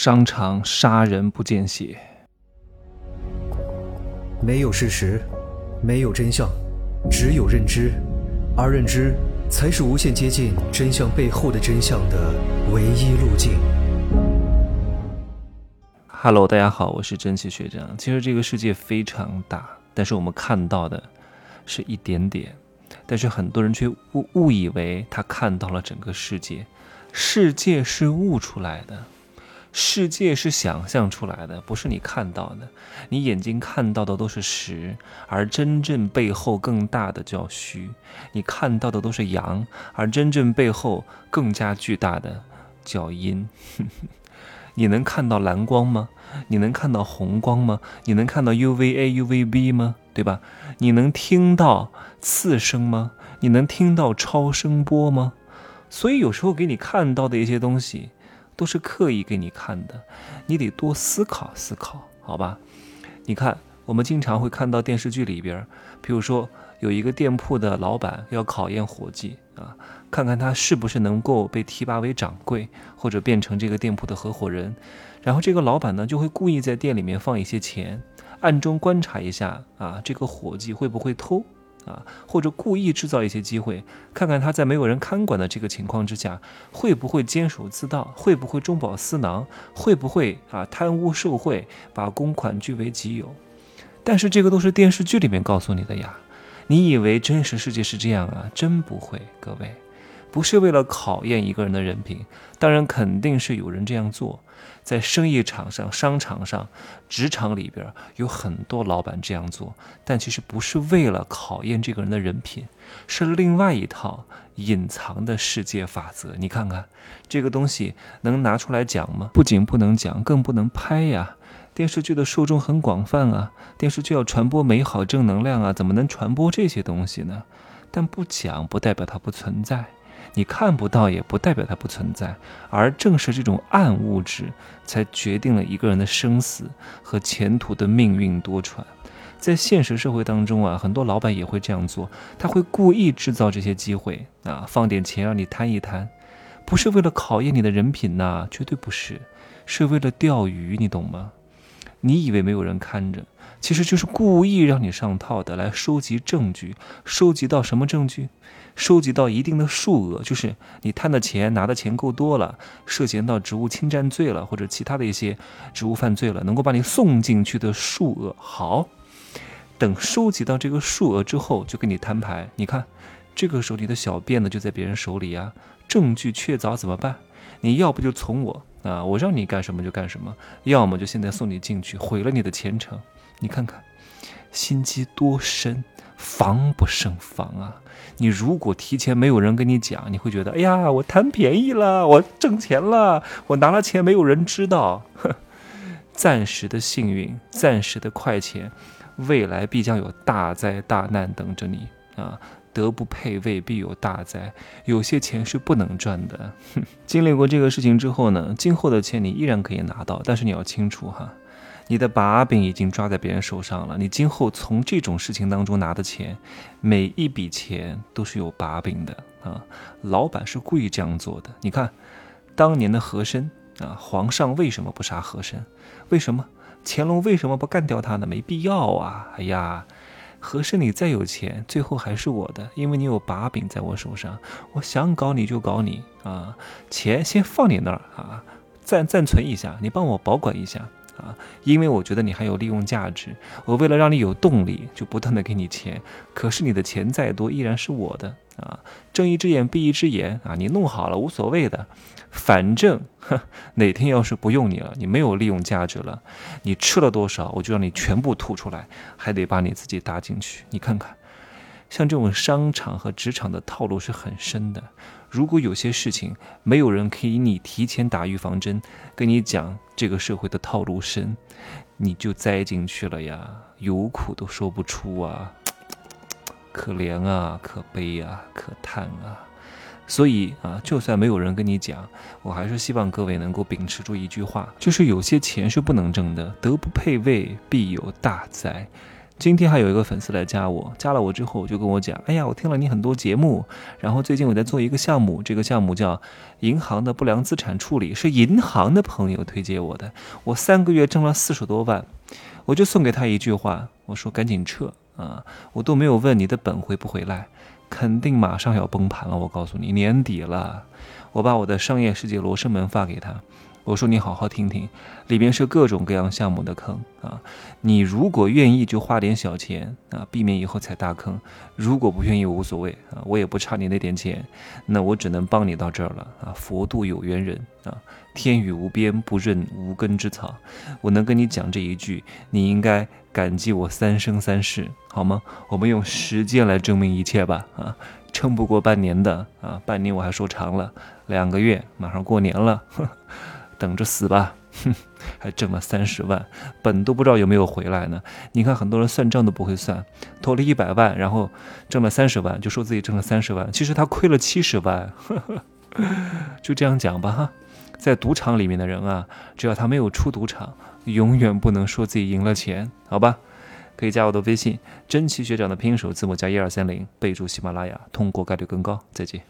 商场杀人不见血，没有事实，没有真相，只有认知，而认知才是无限接近真相背后的真相的唯一路径。Hello，大家好，我是真奇学长。其实这个世界非常大，但是我们看到的是一点点，但是很多人却误误以为他看到了整个世界。世界是悟出来的。世界是想象出来的，不是你看到的。你眼睛看到的都是实，而真正背后更大的叫虚。你看到的都是阳，而真正背后更加巨大的叫阴。你能看到蓝光吗？你能看到红光吗？你能看到 UVA、UVB 吗？对吧？你能听到次声吗？你能听到超声波吗？所以有时候给你看到的一些东西。都是刻意给你看的，你得多思考思考，好吧？你看，我们经常会看到电视剧里边，比如说有一个店铺的老板要考验伙计啊，看看他是不是能够被提拔为掌柜，或者变成这个店铺的合伙人。然后这个老板呢，就会故意在店里面放一些钱，暗中观察一下啊，这个伙计会不会偷。啊，或者故意制造一些机会，看看他在没有人看管的这个情况之下，会不会监守自盗，会不会中饱私囊，会不会啊贪污受贿，把公款据为己有。但是这个都是电视剧里面告诉你的呀，你以为真实世界是这样啊？真不会，各位。不是为了考验一个人的人品，当然肯定是有人这样做，在生意场上、商场上、职场里边有很多老板这样做，但其实不是为了考验这个人的人品，是另外一套隐藏的世界法则。你看看这个东西能拿出来讲吗？不仅不能讲，更不能拍呀！电视剧的受众很广泛啊，电视剧要传播美好正能量啊，怎么能传播这些东西呢？但不讲不代表它不存在。你看不到，也不代表它不存在，而正是这种暗物质，才决定了一个人的生死和前途的命运多舛。在现实社会当中啊，很多老板也会这样做，他会故意制造这些机会啊，放点钱让你贪一贪，不是为了考验你的人品呐，绝对不是，是为了钓鱼，你懂吗？你以为没有人看着，其实就是故意让你上套的，来收集证据，收集到什么证据？收集到一定的数额，就是你贪的钱拿的钱够多了，涉嫌到职务侵占罪了，或者其他的一些职务犯罪了，能够把你送进去的数额。好，等收集到这个数额之后，就跟你摊牌。你看，这个时候你的小辫子就在别人手里啊，证据确凿怎么办？你要不就从我啊，我让你干什么就干什么；要么就现在送你进去，毁了你的前程。你看看，心机多深。防不胜防啊！你如果提前没有人跟你讲，你会觉得，哎呀，我贪便宜了，我挣钱了，我拿了钱没有人知道，暂时的幸运，暂时的快钱，未来必将有大灾大难等着你啊！德不配位，必有大灾。有些钱是不能赚的。经历过这个事情之后呢，今后的钱你依然可以拿到，但是你要清楚哈。你的把柄已经抓在别人手上了，你今后从这种事情当中拿的钱，每一笔钱都是有把柄的啊！老板是故意这样做的。你看，当年的和珅啊，皇上为什么不杀和珅？为什么乾隆为什么不干掉他呢？没必要啊！哎呀，和珅你再有钱，最后还是我的，因为你有把柄在我手上，我想搞你就搞你啊！钱先放你那儿啊，暂暂存一下，你帮我保管一下。啊，因为我觉得你还有利用价值，我为了让你有动力，就不断的给你钱。可是你的钱再多，依然是我的啊。睁一只眼闭一只眼啊，你弄好了无所谓的，反正哪天要是不用你了，你没有利用价值了，你吃了多少，我就让你全部吐出来，还得把你自己搭进去。你看看，像这种商场和职场的套路是很深的。如果有些事情没有人可以你提前打预防针，跟你讲这个社会的套路深，你就栽进去了呀，有苦都说不出啊，可怜啊，可悲啊，可叹啊。所以啊，就算没有人跟你讲，我还是希望各位能够秉持住一句话，就是有些钱是不能挣的，德不配位，必有大灾。今天还有一个粉丝来加我，加了我之后就跟我讲：“哎呀，我听了你很多节目，然后最近我在做一个项目，这个项目叫银行的不良资产处理，是银行的朋友推荐我的。我三个月挣了四十多万，我就送给他一句话，我说赶紧撤啊！我都没有问你的本回不回来，肯定马上要崩盘了。我告诉你，年底了，我把我的商业世界罗生门发给他。”我说你好好听听，里面是各种各样项目的坑啊！你如果愿意就花点小钱啊，避免以后踩大坑；如果不愿意无所谓啊，我也不差你那点钱，那我只能帮你到这儿了啊！佛度有缘人啊，天宇无边，不认无根之草。我能跟你讲这一句，你应该感激我三生三世，好吗？我们用时间来证明一切吧啊！撑不过半年的啊，半年我还说长了，两个月马上过年了。等着死吧！哼，还挣了三十万，本都不知道有没有回来呢。你看，很多人算账都不会算，投了一百万，然后挣了三十万，就说自己挣了三十万，其实他亏了七十万。就这样讲吧，哈，在赌场里面的人啊，只要他没有出赌场，永远不能说自己赢了钱，好吧？可以加我的微信，真奇学长的拼音首字母加一二三零，备注喜马拉雅，通过概率更高。再见。